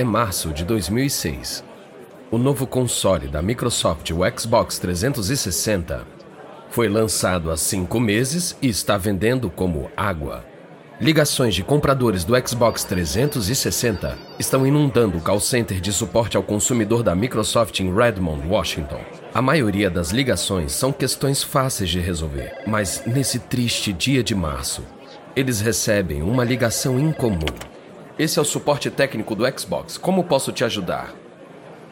É março de 2006. O novo console da Microsoft, o Xbox 360, foi lançado há cinco meses e está vendendo como água. Ligações de compradores do Xbox 360 estão inundando o call center de suporte ao consumidor da Microsoft em Redmond, Washington. A maioria das ligações são questões fáceis de resolver, mas nesse triste dia de março, eles recebem uma ligação incomum. Esse é o suporte técnico do Xbox. Como posso te ajudar?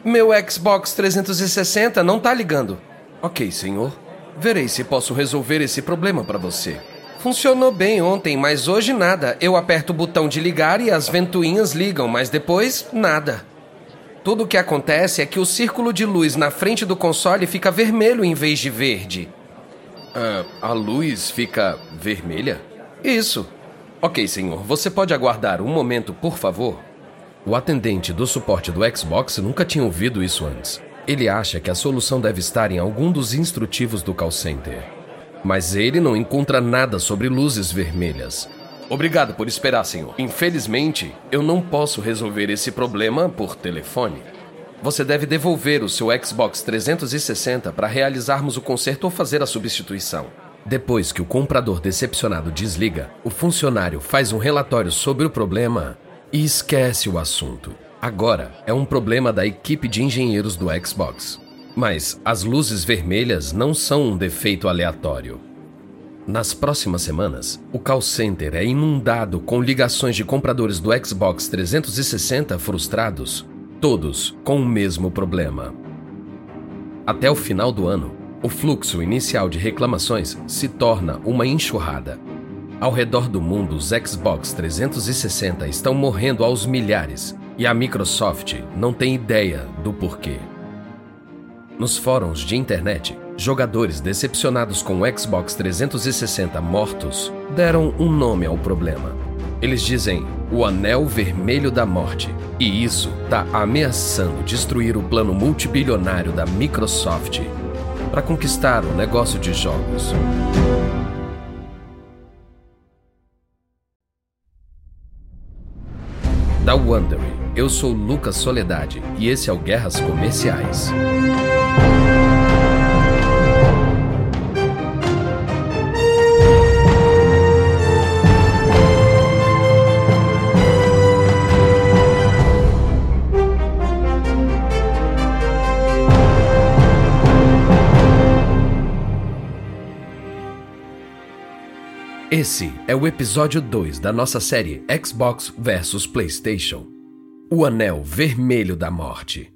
Meu Xbox 360 não tá ligando. Ok, senhor. Verei se posso resolver esse problema para você. Funcionou bem ontem, mas hoje nada. Eu aperto o botão de ligar e as ventoinhas ligam, mas depois nada. Tudo o que acontece é que o círculo de luz na frente do console fica vermelho em vez de verde. Ah, a luz fica vermelha? Isso. Ok, senhor, você pode aguardar um momento, por favor? O atendente do suporte do Xbox nunca tinha ouvido isso antes. Ele acha que a solução deve estar em algum dos instrutivos do call center. Mas ele não encontra nada sobre luzes vermelhas. Obrigado por esperar, senhor. Infelizmente, eu não posso resolver esse problema por telefone. Você deve devolver o seu Xbox 360 para realizarmos o conserto ou fazer a substituição. Depois que o comprador decepcionado desliga, o funcionário faz um relatório sobre o problema e esquece o assunto. Agora é um problema da equipe de engenheiros do Xbox. Mas as luzes vermelhas não são um defeito aleatório. Nas próximas semanas, o call center é inundado com ligações de compradores do Xbox 360 frustrados, todos com o mesmo problema. Até o final do ano, o fluxo inicial de reclamações se torna uma enxurrada. Ao redor do mundo, os Xbox 360 estão morrendo aos milhares e a Microsoft não tem ideia do porquê. Nos fóruns de internet, jogadores decepcionados com o Xbox 360 mortos deram um nome ao problema. Eles dizem o Anel Vermelho da Morte, e isso está ameaçando destruir o plano multibilionário da Microsoft para conquistar o negócio de jogos. Da Wondery, eu sou Lucas Soledade e esse é o Guerras Comerciais. Esse é o episódio 2 da nossa série Xbox vs PlayStation O Anel Vermelho da Morte.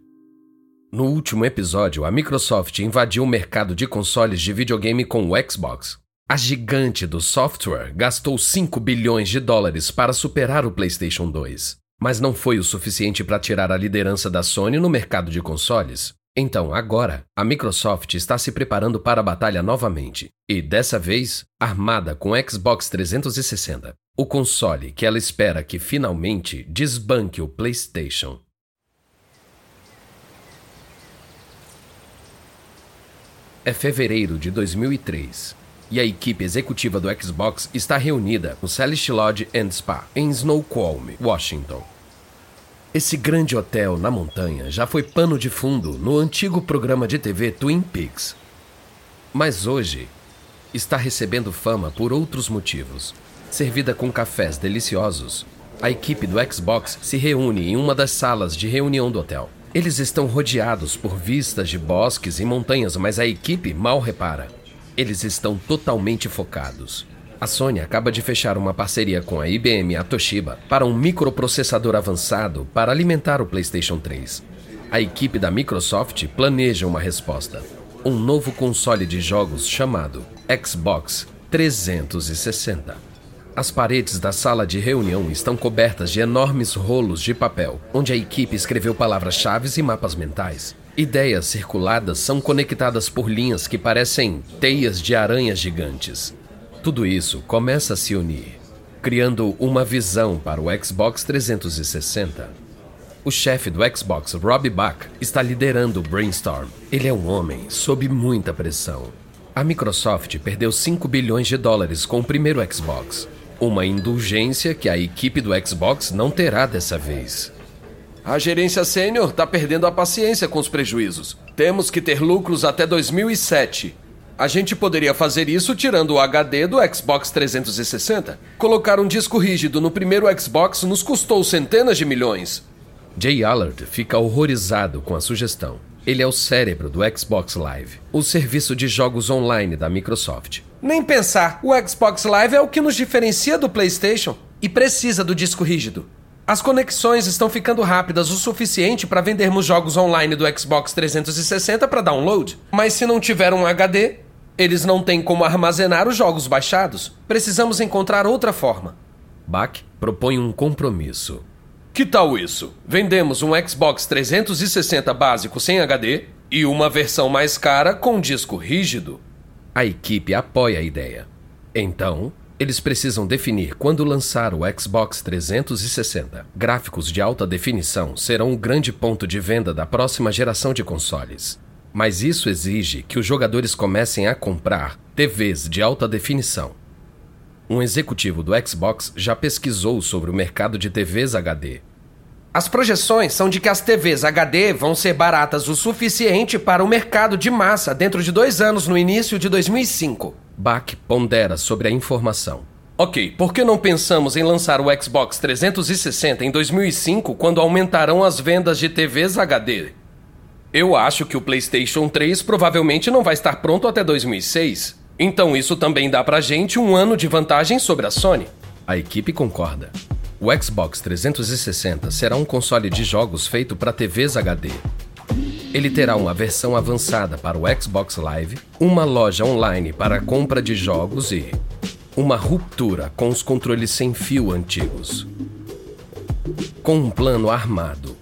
No último episódio, a Microsoft invadiu o mercado de consoles de videogame com o Xbox. A gigante do software gastou 5 bilhões de dólares para superar o PlayStation 2, mas não foi o suficiente para tirar a liderança da Sony no mercado de consoles. Então, agora, a Microsoft está se preparando para a batalha novamente, e dessa vez, armada com Xbox 360, o console que ela espera que finalmente desbanque o PlayStation. É fevereiro de 2003 e a equipe executiva do Xbox está reunida no Celeste Lodge and Spa, em Snoqualmie, Washington. Esse grande hotel na montanha já foi pano de fundo no antigo programa de TV Twin Peaks. Mas hoje está recebendo fama por outros motivos. Servida com cafés deliciosos, a equipe do Xbox se reúne em uma das salas de reunião do hotel. Eles estão rodeados por vistas de bosques e montanhas, mas a equipe mal repara. Eles estão totalmente focados. A Sony acaba de fechar uma parceria com a IBM e a Toshiba para um microprocessador avançado para alimentar o PlayStation 3. A equipe da Microsoft planeja uma resposta: um novo console de jogos chamado Xbox 360. As paredes da sala de reunião estão cobertas de enormes rolos de papel, onde a equipe escreveu palavras-chave e mapas mentais. Ideias circuladas são conectadas por linhas que parecem teias de aranhas gigantes. Tudo isso começa a se unir, criando uma visão para o Xbox 360. O chefe do Xbox, Rob Buck, está liderando o brainstorm. Ele é um homem sob muita pressão. A Microsoft perdeu 5 bilhões de dólares com o primeiro Xbox, uma indulgência que a equipe do Xbox não terá dessa vez. A gerência sênior está perdendo a paciência com os prejuízos. Temos que ter lucros até 2007. A gente poderia fazer isso tirando o HD do Xbox 360. Colocar um disco rígido no primeiro Xbox nos custou centenas de milhões. Jay Allard fica horrorizado com a sugestão. Ele é o cérebro do Xbox Live, o serviço de jogos online da Microsoft. Nem pensar, o Xbox Live é o que nos diferencia do PlayStation e precisa do disco rígido. As conexões estão ficando rápidas o suficiente para vendermos jogos online do Xbox 360 para download, mas se não tiver um HD, eles não têm como armazenar os jogos baixados. Precisamos encontrar outra forma. Bach propõe um compromisso. Que tal isso? Vendemos um Xbox 360 básico sem HD e uma versão mais cara com disco rígido. A equipe apoia a ideia. Então, eles precisam definir quando lançar o Xbox 360. Gráficos de alta definição serão um grande ponto de venda da próxima geração de consoles. Mas isso exige que os jogadores comecem a comprar TVs de alta definição. Um executivo do Xbox já pesquisou sobre o mercado de TVs HD. As projeções são de que as TVs HD vão ser baratas o suficiente para o mercado de massa dentro de dois anos no início de 2005. Bach pondera sobre a informação. Ok, por que não pensamos em lançar o Xbox 360 em 2005 quando aumentarão as vendas de TVs HD? Eu acho que o PlayStation 3 provavelmente não vai estar pronto até 2006. Então isso também dá pra gente um ano de vantagem sobre a Sony. A equipe concorda. O Xbox 360 será um console de jogos feito para TVs HD. Ele terá uma versão avançada para o Xbox Live, uma loja online para a compra de jogos e uma ruptura com os controles sem fio antigos. Com um plano armado,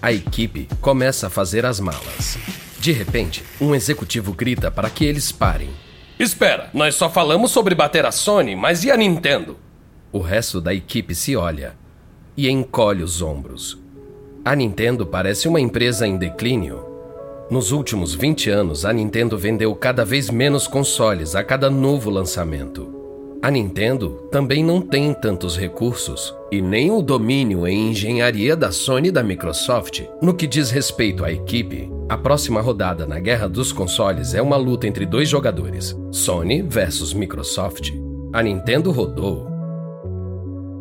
a equipe começa a fazer as malas. De repente, um executivo grita para que eles parem Espera, nós só falamos sobre bater a Sony, mas e a Nintendo? O resto da equipe se olha e encolhe os ombros. A Nintendo parece uma empresa em declínio. Nos últimos 20 anos, a Nintendo vendeu cada vez menos consoles a cada novo lançamento. A Nintendo também não tem tantos recursos e nem o domínio em engenharia da Sony e da Microsoft. No que diz respeito à equipe, a próxima rodada na guerra dos consoles é uma luta entre dois jogadores: Sony versus Microsoft. A Nintendo rodou.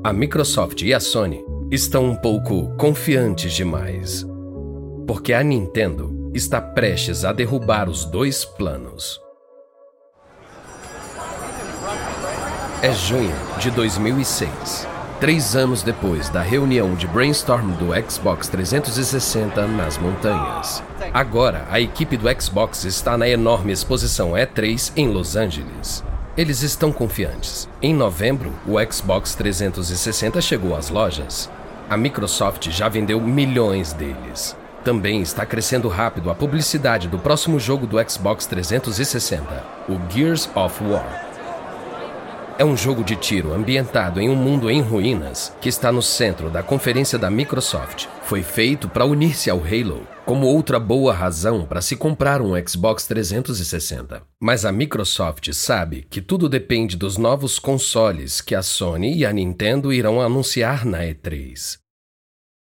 A Microsoft e a Sony estão um pouco confiantes demais. Porque a Nintendo está prestes a derrubar os dois planos. É junho de 2006, três anos depois da reunião de brainstorm do Xbox 360 nas montanhas. Agora, a equipe do Xbox está na enorme exposição E3 em Los Angeles. Eles estão confiantes. Em novembro, o Xbox 360 chegou às lojas. A Microsoft já vendeu milhões deles. Também está crescendo rápido a publicidade do próximo jogo do Xbox 360, o Gears of War. É um jogo de tiro ambientado em um mundo em ruínas que está no centro da conferência da Microsoft. Foi feito para unir-se ao Halo, como outra boa razão para se comprar um Xbox 360. Mas a Microsoft sabe que tudo depende dos novos consoles que a Sony e a Nintendo irão anunciar na E3.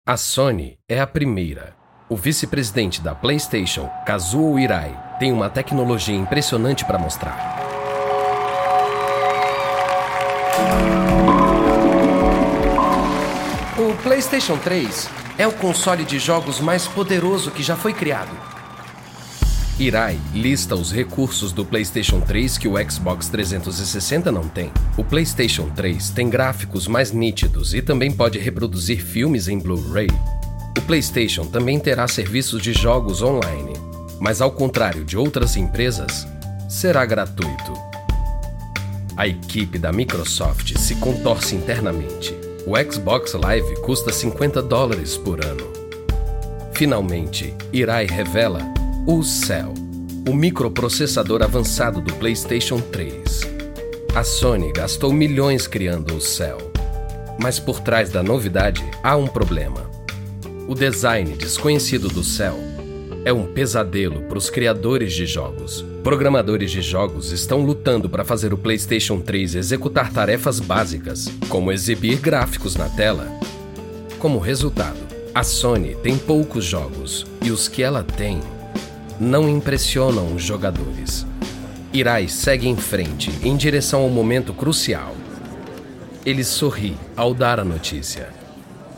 A Sony é a primeira. O vice-presidente da PlayStation, Kazuo Irai, tem uma tecnologia impressionante para mostrar. PlayStation 3 é o console de jogos mais poderoso que já foi criado. Irai lista os recursos do PlayStation 3 que o Xbox 360 não tem. O PlayStation 3 tem gráficos mais nítidos e também pode reproduzir filmes em Blu-ray. O PlayStation também terá serviços de jogos online, mas ao contrário de outras empresas, será gratuito. A equipe da Microsoft se contorce internamente. O Xbox Live custa 50 dólares por ano. Finalmente, Irai revela o Cell, o microprocessador avançado do PlayStation 3. A Sony gastou milhões criando o Cell. Mas por trás da novidade há um problema. O design desconhecido do Cell é um pesadelo para os criadores de jogos. Programadores de jogos estão lutando para fazer o PlayStation 3 executar tarefas básicas, como exibir gráficos na tela. Como resultado, A Sony tem poucos jogos e os que ela tem não impressionam os jogadores. Irai segue em frente em direção ao momento crucial. Ele sorri ao dar a notícia.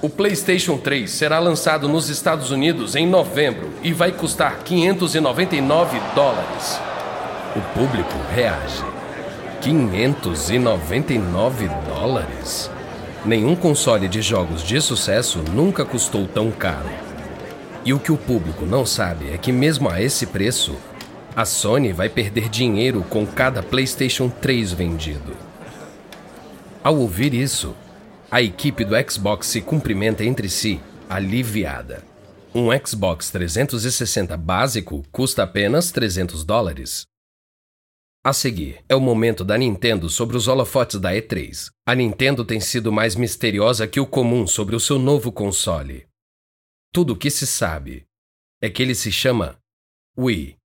O PlayStation 3 será lançado nos Estados Unidos em novembro e vai custar 599 dólares. O público reage. 599 dólares? Nenhum console de jogos de sucesso nunca custou tão caro. E o que o público não sabe é que, mesmo a esse preço, a Sony vai perder dinheiro com cada PlayStation 3 vendido. Ao ouvir isso, a equipe do Xbox se cumprimenta entre si, aliviada. Um Xbox 360 básico custa apenas 300 dólares. A seguir, é o momento da Nintendo sobre os holofotes da E3. A Nintendo tem sido mais misteriosa que o comum sobre o seu novo console. Tudo o que se sabe é que ele se chama Wii.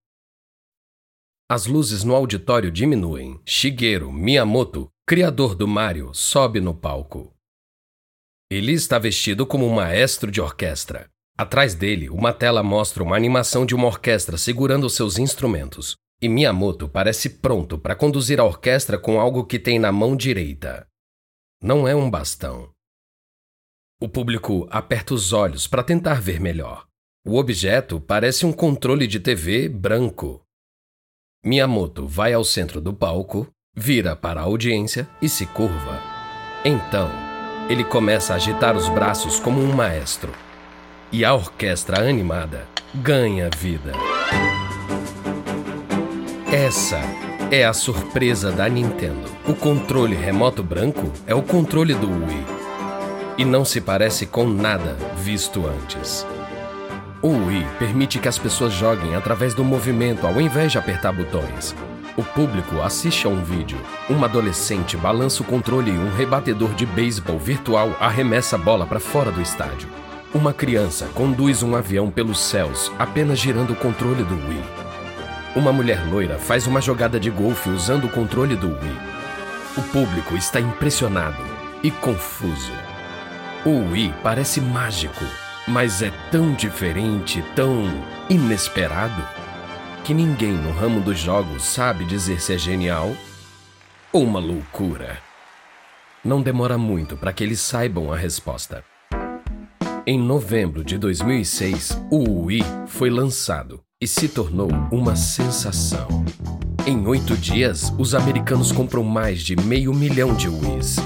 As luzes no auditório diminuem. Shigeru Miyamoto, criador do Mario, sobe no palco. Ele está vestido como um maestro de orquestra. Atrás dele, uma tela mostra uma animação de uma orquestra segurando seus instrumentos. E Miyamoto parece pronto para conduzir a orquestra com algo que tem na mão direita. Não é um bastão. O público aperta os olhos para tentar ver melhor. O objeto parece um controle de TV branco. Miyamoto vai ao centro do palco, vira para a audiência e se curva. Então, ele começa a agitar os braços como um maestro. E a orquestra animada ganha vida. Essa é a surpresa da Nintendo. O controle remoto branco é o controle do Wii. E não se parece com nada visto antes. O Wii permite que as pessoas joguem através do movimento ao invés de apertar botões. O público assiste a um vídeo. Uma adolescente balança o controle e um rebatedor de beisebol virtual arremessa a bola para fora do estádio. Uma criança conduz um avião pelos céus apenas girando o controle do Wii. Uma mulher loira faz uma jogada de golfe usando o controle do Wii. O público está impressionado e confuso. O Wii parece mágico, mas é tão diferente, tão inesperado, que ninguém no ramo dos jogos sabe dizer se é genial ou uma loucura. Não demora muito para que eles saibam a resposta. Em novembro de 2006, o Wii foi lançado e se tornou uma sensação. Em oito dias, os americanos compram mais de meio milhão de Wii's.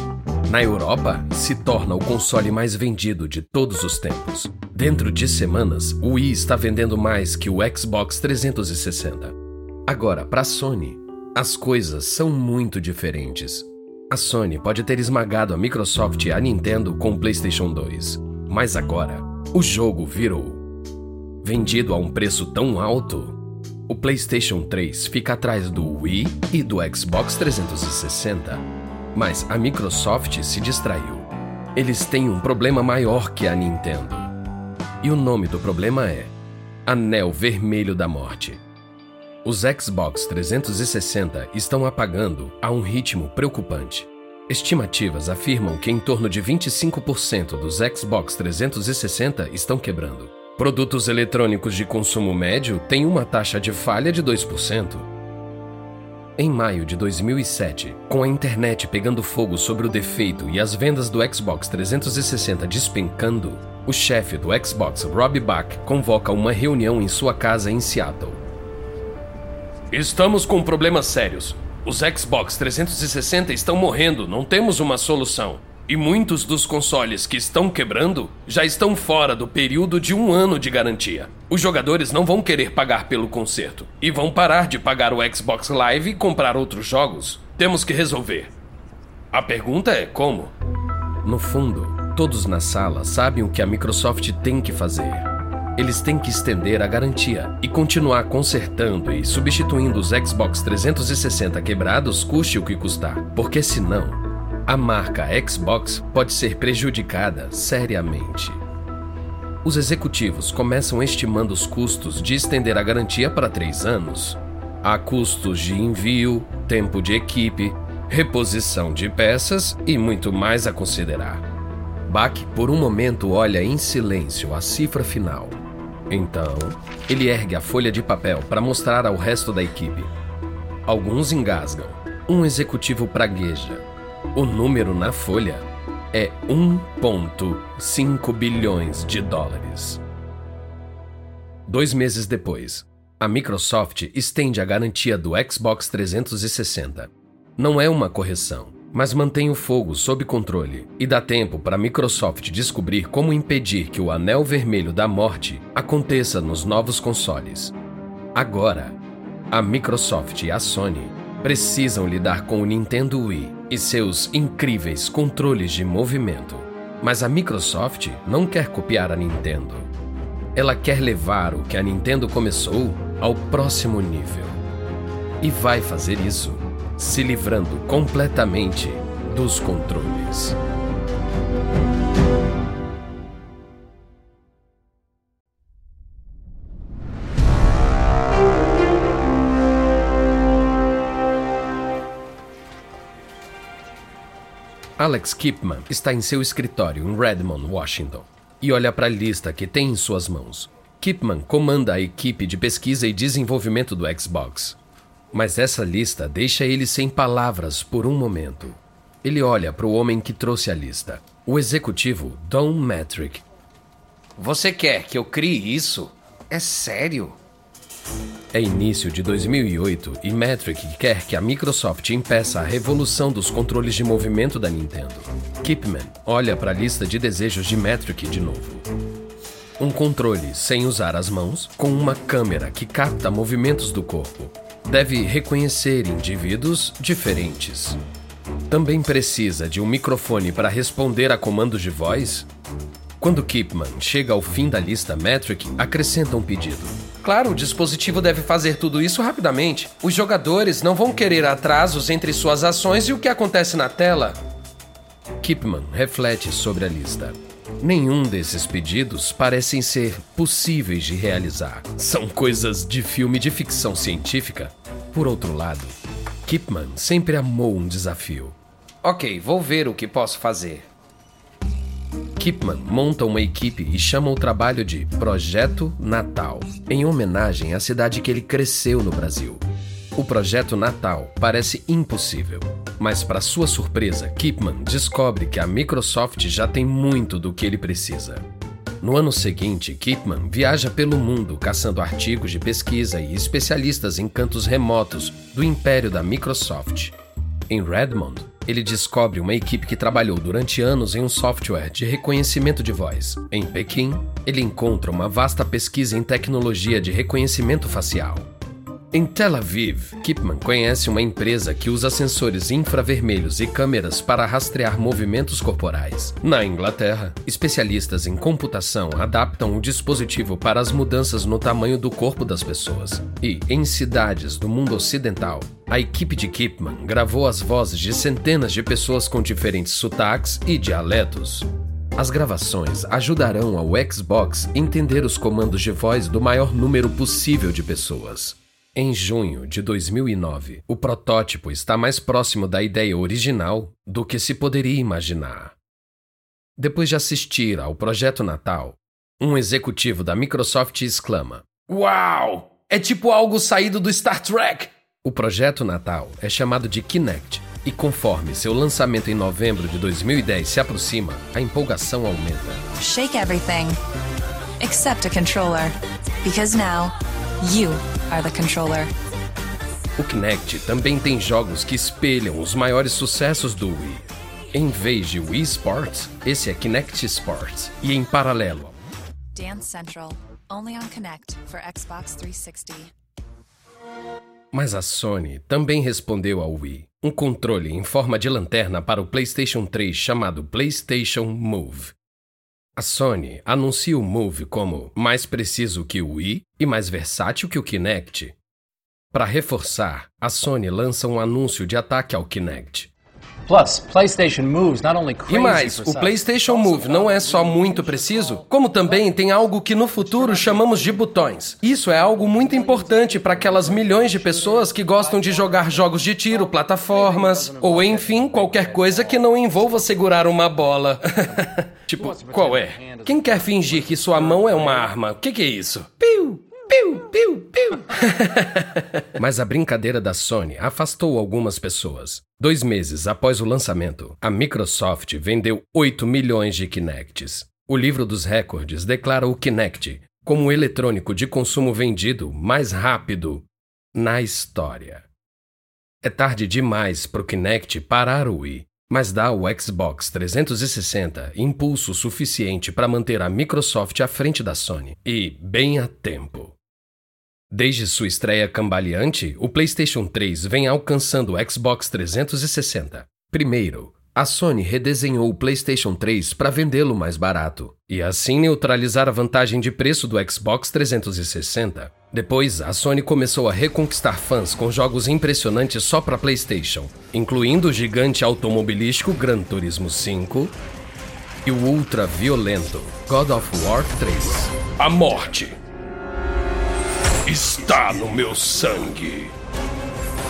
Na Europa, se torna o console mais vendido de todos os tempos. Dentro de semanas, o Wii está vendendo mais que o Xbox 360. Agora, para a Sony, as coisas são muito diferentes. A Sony pode ter esmagado a Microsoft e a Nintendo com o PlayStation 2, mas agora o jogo virou vendido a um preço tão alto, o PlayStation 3 fica atrás do Wii e do Xbox 360. Mas a Microsoft se distraiu. Eles têm um problema maior que a Nintendo. E o nome do problema é Anel Vermelho da Morte. Os Xbox 360 estão apagando a um ritmo preocupante. Estimativas afirmam que em torno de 25% dos Xbox 360 estão quebrando. Produtos eletrônicos de consumo médio têm uma taxa de falha de 2%. Em maio de 2007, com a internet pegando fogo sobre o defeito e as vendas do Xbox 360 despencando, o chefe do Xbox, Rob Bach, convoca uma reunião em sua casa em Seattle. Estamos com problemas sérios. Os Xbox 360 estão morrendo, não temos uma solução. E muitos dos consoles que estão quebrando já estão fora do período de um ano de garantia. Os jogadores não vão querer pagar pelo conserto e vão parar de pagar o Xbox Live e comprar outros jogos. Temos que resolver. A pergunta é como? No fundo, todos na sala sabem o que a Microsoft tem que fazer. Eles têm que estender a garantia e continuar consertando e substituindo os Xbox 360 quebrados, custe o que custar, porque senão a marca Xbox pode ser prejudicada seriamente. Os executivos começam estimando os custos de estender a garantia para três anos. Há custos de envio, tempo de equipe, reposição de peças e muito mais a considerar. Bach por um momento olha em silêncio a cifra final. Então, ele ergue a folha de papel para mostrar ao resto da equipe. Alguns engasgam. Um executivo pragueja. O número na folha é 1,5 bilhões de dólares. Dois meses depois, a Microsoft estende a garantia do Xbox 360. Não é uma correção, mas mantém o fogo sob controle e dá tempo para a Microsoft descobrir como impedir que o anel vermelho da morte aconteça nos novos consoles. Agora, a Microsoft e a Sony precisam lidar com o Nintendo Wii e seus incríveis controles de movimento. Mas a Microsoft não quer copiar a Nintendo. Ela quer levar o que a Nintendo começou ao próximo nível. E vai fazer isso se livrando completamente dos controles. Alex Kipman está em seu escritório em Redmond, Washington, e olha para a lista que tem em suas mãos. Kipman comanda a equipe de pesquisa e desenvolvimento do Xbox. Mas essa lista deixa ele sem palavras por um momento. Ele olha para o homem que trouxe a lista, o executivo Don Metric. Você quer que eu crie isso? É sério? É início de 2008 e Metric quer que a Microsoft impeça a revolução dos controles de movimento da Nintendo. Kipman olha para a lista de desejos de Metric de novo. Um controle sem usar as mãos, com uma câmera que capta movimentos do corpo, deve reconhecer indivíduos diferentes. Também precisa de um microfone para responder a comandos de voz? Quando Kipman chega ao fim da lista Metric, acrescenta um pedido. Claro, o dispositivo deve fazer tudo isso rapidamente. Os jogadores não vão querer atrasos entre suas ações e o que acontece na tela. Kipman reflete sobre a lista. Nenhum desses pedidos parecem ser possíveis de realizar. São coisas de filme de ficção científica. Por outro lado, Kipman sempre amou um desafio. Ok, vou ver o que posso fazer. Kipman monta uma equipe e chama o trabalho de Projeto Natal, em homenagem à cidade que ele cresceu no Brasil. O projeto Natal parece impossível, mas, para sua surpresa, Kipman descobre que a Microsoft já tem muito do que ele precisa. No ano seguinte, Kipman viaja pelo mundo caçando artigos de pesquisa e especialistas em cantos remotos do império da Microsoft. Em Redmond, ele descobre uma equipe que trabalhou durante anos em um software de reconhecimento de voz. Em Pequim, ele encontra uma vasta pesquisa em tecnologia de reconhecimento facial. Em Tel Aviv, Kipman conhece uma empresa que usa sensores infravermelhos e câmeras para rastrear movimentos corporais. Na Inglaterra, especialistas em computação adaptam o dispositivo para as mudanças no tamanho do corpo das pessoas. E, em cidades do mundo ocidental, a equipe de Kipman gravou as vozes de centenas de pessoas com diferentes sotaques e dialetos. As gravações ajudarão ao Xbox entender os comandos de voz do maior número possível de pessoas. Em junho de 2009, o protótipo está mais próximo da ideia original do que se poderia imaginar. Depois de assistir ao projeto Natal, um executivo da Microsoft exclama: Uau! É tipo algo saído do Star Trek! O projeto Natal é chamado de Kinect e, conforme seu lançamento em novembro de 2010 se aproxima, a empolgação aumenta. Shake everything except a controller, because now you are the controller. O Kinect também tem jogos que espelham os maiores sucessos do Wii. Em vez de Wii Sports, esse é Kinect Sports. E em paralelo, Dance Central, only on Connect for Xbox 360. Mas a Sony também respondeu ao Wii. Um controle em forma de lanterna para o PlayStation 3 chamado PlayStation Move. A Sony anuncia o Move como mais preciso que o Wii e mais versátil que o Kinect. Para reforçar, a Sony lança um anúncio de ataque ao Kinect. E mais, o PlayStation Move não é só muito preciso, como também tem algo que no futuro chamamos de botões. Isso é algo muito importante para aquelas milhões de pessoas que gostam de jogar jogos de tiro, plataformas, ou enfim, qualquer coisa que não envolva segurar uma bola. Tipo, qual é? Quem quer fingir que sua mão é uma arma? O que, que é isso? Piu! Piu, piu, piu. Mas a brincadeira da Sony afastou algumas pessoas. Dois meses após o lançamento, a Microsoft vendeu 8 milhões de Kinects. O livro dos recordes declara o Kinect como o eletrônico de consumo vendido mais rápido na história. É tarde demais para o Kinect parar o Wii, mas dá ao Xbox 360 impulso suficiente para manter a Microsoft à frente da Sony, e bem a tempo. Desde sua estreia cambaleante, o PlayStation 3 vem alcançando o Xbox 360. Primeiro, a Sony redesenhou o PlayStation 3 para vendê-lo mais barato e assim neutralizar a vantagem de preço do Xbox 360. Depois, a Sony começou a reconquistar fãs com jogos impressionantes só para PlayStation, incluindo o gigante automobilístico Gran Turismo 5 e o ultra violento God of War 3. A morte está no meu sangue.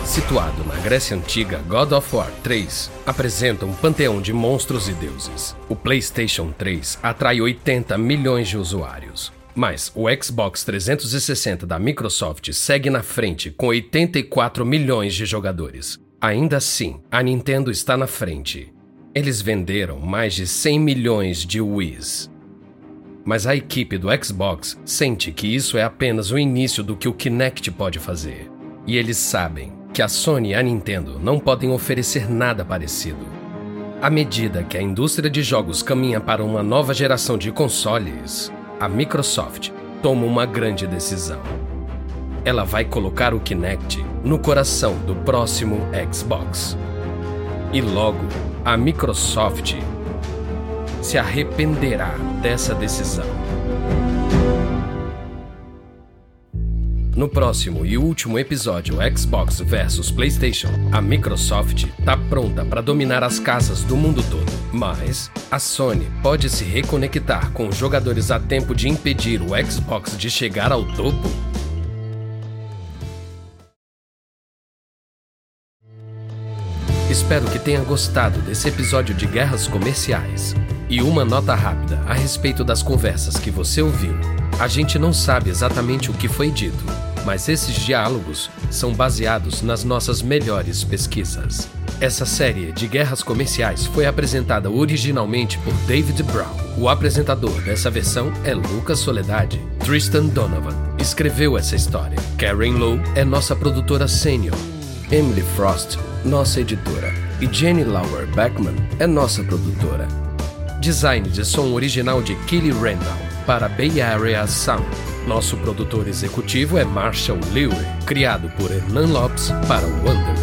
Situado na Grécia Antiga, God of War 3 apresenta um panteão de monstros e deuses. O PlayStation 3 atrai 80 milhões de usuários. Mas o Xbox 360 da Microsoft segue na frente com 84 milhões de jogadores. Ainda assim, a Nintendo está na frente. Eles venderam mais de 100 milhões de Wii's. Mas a equipe do Xbox sente que isso é apenas o início do que o Kinect pode fazer. E eles sabem que a Sony e a Nintendo não podem oferecer nada parecido. À medida que a indústria de jogos caminha para uma nova geração de consoles, a Microsoft toma uma grande decisão. Ela vai colocar o Kinect no coração do próximo Xbox. E logo, a Microsoft se arrependerá dessa decisão. No próximo e último episódio Xbox vs PlayStation, a Microsoft está pronta para dominar as casas do mundo todo. Mas a Sony pode se reconectar com os jogadores a tempo de impedir o Xbox de chegar ao topo? Espero que tenha gostado desse episódio de Guerras Comerciais. E uma nota rápida a respeito das conversas que você ouviu. A gente não sabe exatamente o que foi dito, mas esses diálogos são baseados nas nossas melhores pesquisas. Essa série de guerras comerciais foi apresentada originalmente por David Brown. O apresentador dessa versão é Lucas Soledade. Tristan Donovan escreveu essa história. Karen Lowe é nossa produtora sênior. Emily Frost, nossa editora. E Jenny Lauer Beckman é nossa produtora. Design de som original de Kelly Randall para Bay Area Sound. Nosso produtor executivo é Marshall Leary, criado por Hernan Lopes para Wonder.